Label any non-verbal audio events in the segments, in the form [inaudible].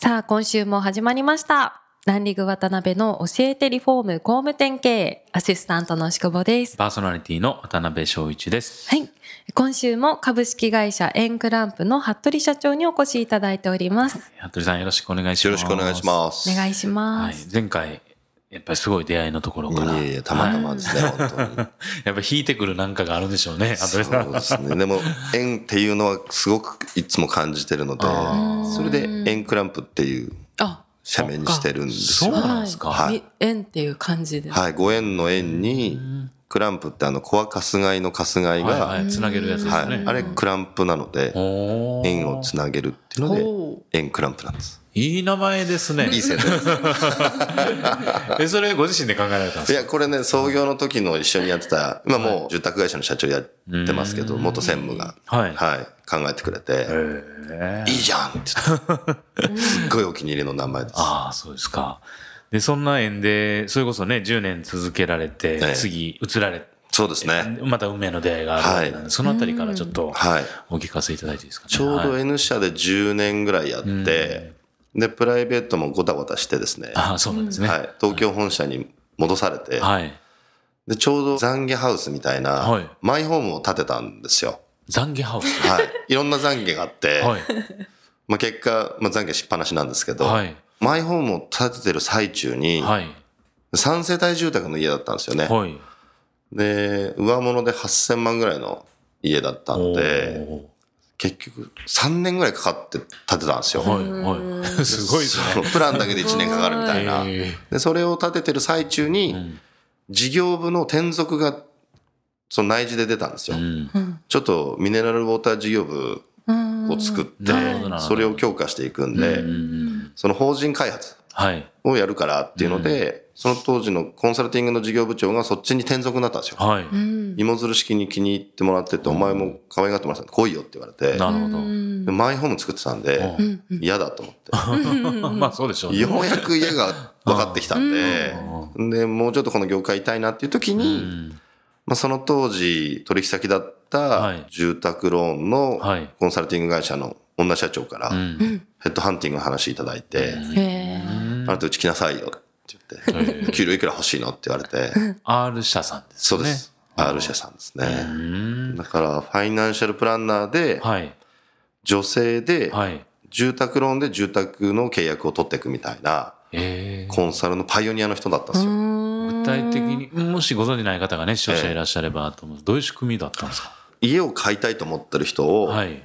さあ今週も始まりました。ランリング渡辺の教えてリフォーム工務店経営アシスタントの宿坊です。パーソナリティの渡辺翔一です。はい。今週も株式会社エンクランプの服部社長にお越しいただいております。服部さんよろしくお願いします。よろしくお願いします。お願いします、はい、前回、やっぱりすごい出会いのところから。いえいえ、たまたまですね、本当に。[laughs] やっぱり引いてくるなんかがあるんでしょうね、服そう部さん。ですね。でも、縁っていうのはすごくいつも感じてるのであ、それで円クランプっていうあ社名にしてるんですそうよ。なんですか。はいみ縁っていう感じで、はい、ご縁の縁に、クランプってあの、コアカスガイのカスガイはいはが、い、つなげるやつですね。はい、あれクランプなので、おー縁をつなげるっていうのでほ、円クランプなんです。いい名前ですね。いい宣伝です。[laughs] え、それご自身で考えられたんですか？いや、これね、創業の時の一緒にやってた、今もう住宅会社の社長やってますけど、元専務が、はいはい、考えてくれて、いいじゃんって言って、すっごいお気に入りの名前です。ああ、そうですか。で、そんな縁で、それこそね、10年続けられて、ええ次、移られそうですね。また運命の出会いがあるわけなんで、はいそのあたりからちょっとはい。お聞かせいただいていいですかね？ちょうどはい N 社で10年ぐらいやって、で、プライベートもごたごたしてですね、ああ、そうなんですね。はい、東京本社に戻されて、はい。で、ちょうど懺悔ハウスみたいな、はいマイホームを建てたんですよ。懺悔ハウス？はい。いろんな懺悔があって、はい。まあ結果、まあ懺悔しっぱなしなんですけど、はい。マイホームを建ててる最中に、はい。3世帯住宅の家だったんですよね。はい。で、上物で8000万ぐらいの家だったんで、結局3年ぐらいかかって建てたんですよ。はい。はい。[laughs] すごいですそね。のプランだけで1年かかるみたいな。えで、それを建ててる最中に、ん事業部の転属が、その内示で出たんですよ。えうん。ちょっとミネラルウォーター事業部を作ってそれを強化していくんで、うんその法人開発はい。をやるからっていうので、その当時のコンサルティングの事業部長がそっちに転属になったんですよ。はい。芋づる式に気に入ってもらってて、お前も可愛がってもらったん。で来いよって言われて、なるほど。でマイホーム作ってたんで、嫌だと思って。[laughs] まあそうでしょうね。ようやく家が分かってきたんで、で、もうちょっとこの業界いたいなっていう時に、まあ、その当時取引先だっはい。た住宅ローンのはい。コンサルティング会社の女社長からうん。ヘッドハンティングの話いただいて、へあなたうち来なさいよって言って、給料いくら欲しいの？って言われて、R 社さんですね。そうです。R 社さんですうね。ん。だから、ファイナンシャルプランナーで、はい。女性で、はい。住宅ローンで住宅の契約を取っていくみたいな、ええ。コンサルのパイオニアの人だったんですよ。具体的に、もしご存じない方がね、視聴者いらっしゃればと思う。どういう仕組みだったんですか？家を買いたいと思ってる人を、はい。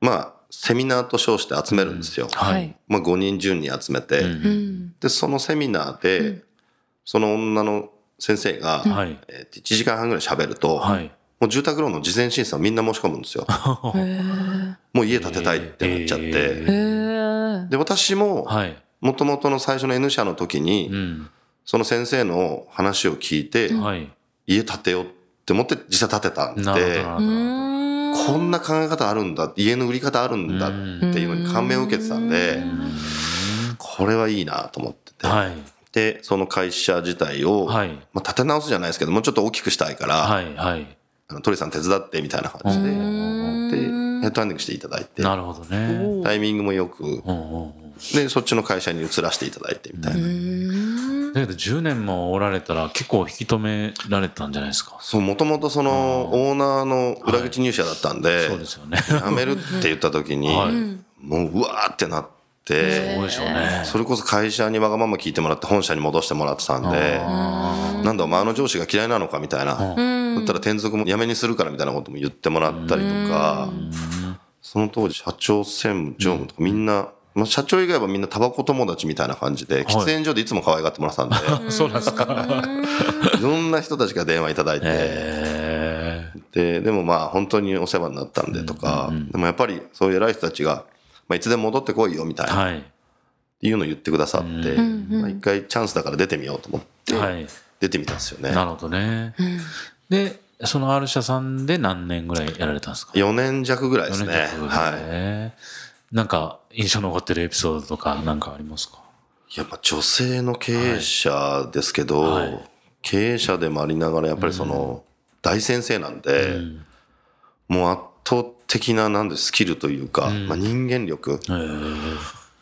まあ、セミナーと称して集めるんですよ。ははいい。まあ、5人10人集めて、うんで、そのセミナーで、その女の先生が、はい。えー1時間半ぐらい喋ると、はい。もう住宅ローンの事前審査をみんな申し込むんですよ。[laughs] もう家建てたいってなっちゃって。えへーで、私も、はい。もともとの最初の N 社の時に、うん。その先生の話を聞いて、はい。家建てようって思って実際建てたんで。こんな考え方あるんだ、家の売り方あるんだっていうのに感銘を受けてたんで、これはいいなと思ってて。はい。で、その会社自体を、はい。まあ、立て直すじゃないですけど、もうちょっと大きくしたいから、はい。はい。あの鳥さん手伝ってみたいな感じで、で、ヘッドハンティングしていただいて、なるほどね。タイミングもよく、で、そっちの会社に移らせていただいてみたいな。だけど10年もおられたら結構引き止められたんじゃないですか？そう、もともとその、オーナーの裏口入社だったんで、そうですよね。辞めるって言った時に、はいもう、うわーってなって、そうでしょうね。それこそ会社にわがまま聞いてもらって本社に戻してもらってたんで、なんだお前あの上司が嫌いなのかみたいな。だったら転属もやめにするからみたいなことも言ってもらったりとか、その当時社長専務、常務とかみんな、まあ、社長以外はみんなタバコ友達みたいな感じで、喫煙所でいつも可愛がってもらってたんで、[laughs] そうなんですか。いろんな人たちが電話いただいて、えで、でもまあ本当にお世話になったんでとか、でもやっぱりそういう偉い人たちが、まあいつでも戻ってこいよみたいな。ーはい。いうのを言ってくださって、まあ、一回チャンスだから出てみようと思って、はい。出てみたんですよね。なるほどね。で、その R 社さんで何年ぐらいやられたんですか？4年弱ぐらいですね。4年弱ぐらいはい。ねなんか印象に残ってるエピソードとかなんかありますか？やっぱ女性の経営者ですけど、はい。経営者でもありながらやっぱりその大先生なんで、もう圧倒的ななんでスキルというか、まあ、人間力。えー。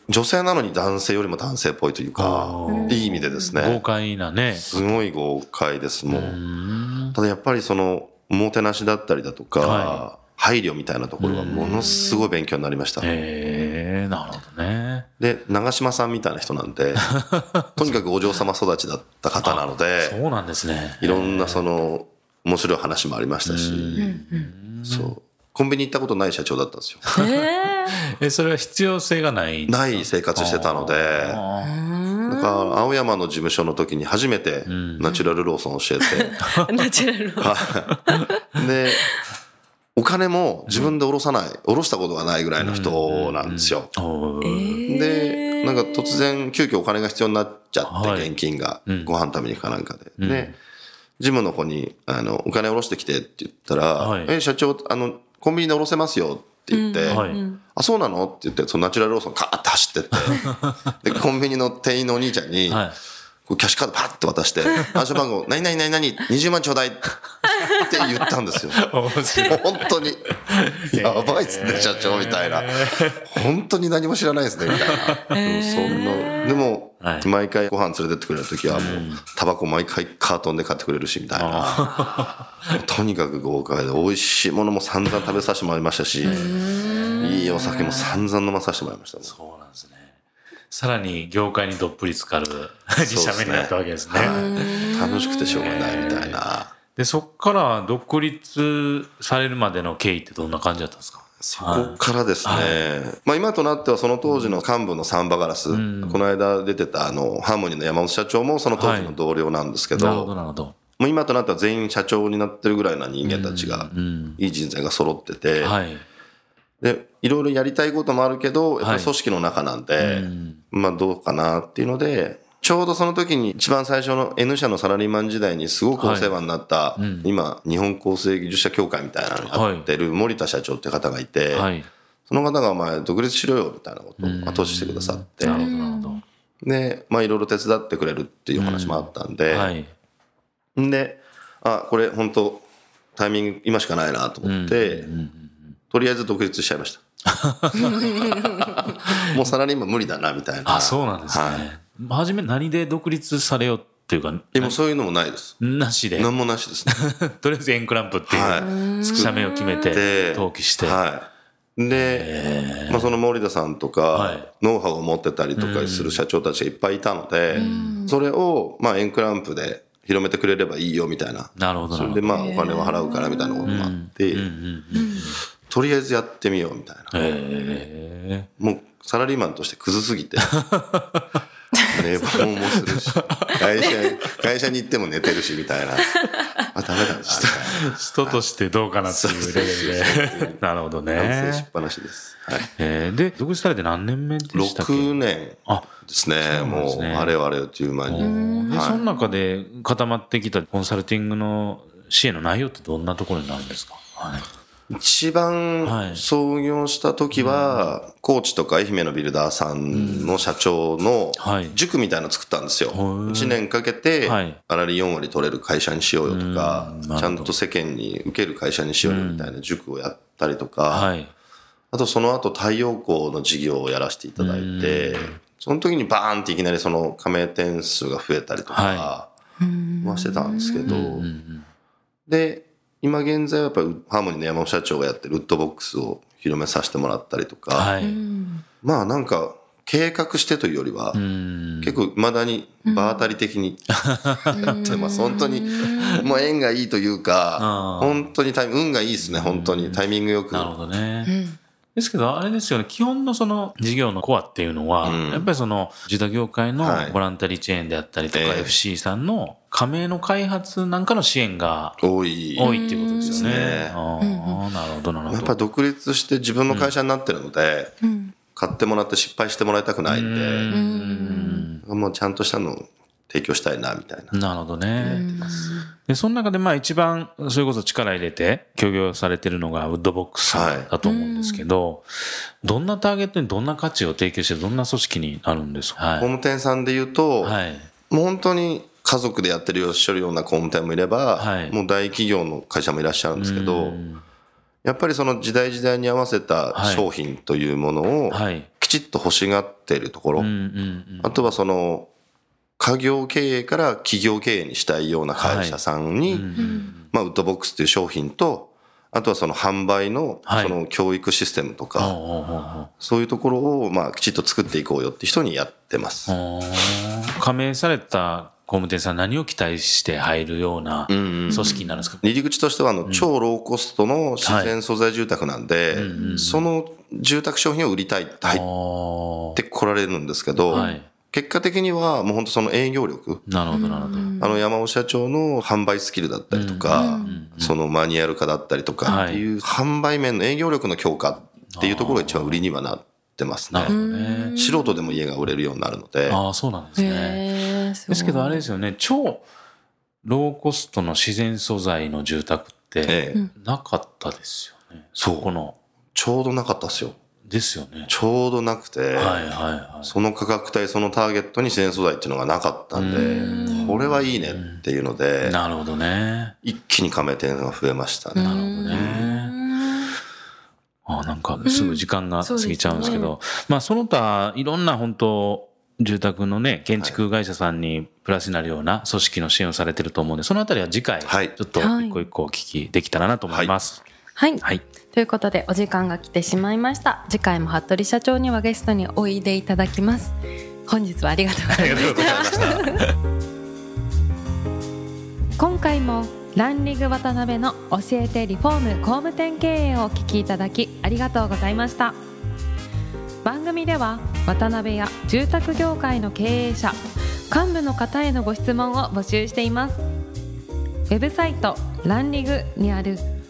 女性なのに男性よりも男性っぽいというかいい意味でです豪ね快なね。すごい豪快ですもう。うん。ただやっぱりそのおもてなしだったりだとか、は配慮みたいなところはものすごい勉強になりました。えー、なるほどね。で、長嶋さんみたいな人なんで、[laughs] とにかくお嬢様育ちだった方なので、そうなんですね。いろんなその、面白い話もありましたし、そう。コンビニ行ったことない社長だったんですよ。[laughs] え、それは必要性がないない生活してたので、あだから青山の事務所の時に初めてナチュラルローソン教えて、[laughs] ナチュラルで、お金も自分で下ろさない、下ろしたことがないぐらいの人なんですよ。で、なんか突然急遽お金が必要になっちゃって、はい。現金がうん、ご飯食べに行くかなんかで。うん。で、ジムの子に、あの、お金下ろしてきてって言ったら、はい。え、社長、あの、コンビニで下ろせますよって言って、はい。あ、そうなのって言って、そのナチュラルローソンカーって走ってって、[laughs] で、コンビニの店員のお兄ちゃんに、キャッシュカードパッて渡して、暗証番号、何々何々、20万ちょうだいって言ったんですよ。[laughs] 本当に、やばいっすね、社長みたいな。本当に何も知らないですね、みたいな。でもそんな、でもは、い毎回ご飯連れてってくれるときは、もう、タバコ毎回カートンで買ってくれるし、みたいな。とにかく豪快で、美味しいものも散々食べさせてもらいましたし、いいお酒も散々飲まさせてもらいました。そうなんですね。さらに業界にどっぷり浸かる二 [laughs] 社目になったわけですね。楽しくてしょうがないみたいな。で、そっから独立されるまでの経緯ってどんな感じだったんですか？そこからですね、まあ今となってはその当時の幹部のサンバガラス、この間出てたあの、ハーモニーの山本社長もその当時の同僚なんですけど、なるほど、なるほど。もう今となっては全員社長になってるぐらいな人間たちが、うん。いい人材が揃ってて、はい。で、いろいろやりたいこともあるけど、やっぱはいり組織の中なんで、うんまあどうかなっていうので、ちょうどその時に一番最初の N 社のサラリーマン時代にすごくお世話になった、うん今、日本構成技術者協会みたいなのにやってる森田社長って方がいて、はい。その方がお前独立しろよみたいなことを後押ししてくださって、なるほど、なるほど。で、まあいろいろ手伝ってくれるっていう話もあったんで、はい。んで、あ、これ本当タイミング今しかないなと思って、とりあえず独立しちゃいました。[laughs] もうサラリーマン無理だなみたいな。あ、そうなんですね。はい初め何で独立されようっていうか、でもそういうのもないです。なしで。何もなしですね。[laughs] とりあえずエンクランプっていう、は社名を決めてで、登記して。はい。で、まあ、その森田さんとか、はいノウハウを持ってたりとかする社長たちがいっぱいいたので、それを、まあ、エンクランプで広めてくれればいいよみたいな。なるほど。それでまあ、お金を払うからみたいなこともあって、とりあえずやってみようみたいな。へもう、サラリーマンとしてクズすぎて。[laughs] 寝坊もするし、[laughs] 会社、会社に行っても寝てるし、みたいな。あ、ダメだ人としてどうかなっていうレベルで。なるほど反省しねっ。ぱなしです。はい。えーで、独立されて何年目でしたっけ？6年あ、ですね。もう、あれよあれよという間に。で、はいその中で固まってきたコンサルティングの支援の内容ってどんなところになるんですか？はい。一はい。番創業した時は、高知とか愛媛のビルダーさんの社長のはい。塾みたいなの作ったんですよ。ー。1年かけて、はい。粗利4割取れる会社にしようよとかちゃんと世間に受ける会社にしようよみたいな塾をやったりとか、はい。あとその後太陽光の事業をやらせていただいて、その時にバーンっていきなりその加盟店数が増えたりとかははしてたんですけど、うんうん。で、今現在はやっぱりハーモニーの山本社長がやってるウッドボックスを広めさせてもらったりとか、はい。まあなんか計画してというよりは、うん結構未だに場当たり的に [laughs] やってます。本当に、もう縁がいいというか本当にタイミ運がいいですね、本当に。タイミングよく。なるほどね。ですけど、あれですよね、基本のその事業のコアっていうのは、うん。やっぱりその自動業界のはい。ボランタリーチェーンであったりとか、ええ。FC さんの加盟の開発なんかの支援が多い。多いっていうことですよね。ですね。ああ、なるほど、なるほど。やっぱ独立して自分の会社になってるので、買ってもらって失敗してもらいたくないんで、もうちゃんとしたのを提供したいなみたいな。なるほどね。で、その中でまあ一番、それこそ力入れて協業されてるのがウッドボックスだと思うんですけど、どんなターゲットにどんな価値を提供してどんな組織になるんですか、はい、工務店さんで言うと、はい、もう本当に家族でやってるよしるような工務店もいれば、はい、もう大企業の会社もいらっしゃるんですけど、やっぱりその時代時代に合わせた商品というものをきちっと欲しがっているところ、あとはその家業経営から企業経営にしたいような会社さんに、まあ、ウッドボックスという商品と、あとはその販売のその教育システムとか、そういうところをまあきちっと作っていこうよって人にやってます。加盟された工務店さん何を期待して入るような組織になるんですか、入り口としてはあの超ローコストの自然素材住宅なんで、その住宅商品を売りたいって入ってこられるんですけど、はい結果的にはもう本当その営業力。なるほど、なるほど。あの山尾社長の販売スキルだったりとか、そのマニュアル化だったりとかっていう販売面の営業力の強化っていうところが一番売りにはなってますね。ね素人でも家が売れるようになるので。ああ、そうなんですね。ですけどあれですよね、超ローコストの自然素材の住宅ってなかったですよね。そこの。ちょうどなかったですよ。ですよね。ちょうどなくて、はいはいはい、その価格帯、そのターゲットに自然素材っていうのがなかったんで、これはいいねっていうので、なるほどね。一気に加盟店が増えましたね。なるほどね。あなんかすぐ時間が過ぎちゃうんですけど、うんね、まあその他いろんな本当住宅のね、建築会社さんにプラスになるような組織の支援をされてると思うんで、そのあたりは次回、ちょっと一個一個お聞きできたらなと思います。はい。はい、はい。ということでお時間が来てしまいました。次回も服部社長にはゲストにおいでいただきます。本日はありがとうございました。今回もランリング渡辺の教えてリフォーム工務店経営をお聞きいただきありがとうございました。番組では渡辺や住宅業界の経営者幹部の方へのご質問を募集しています。ウェブサイトランリグにある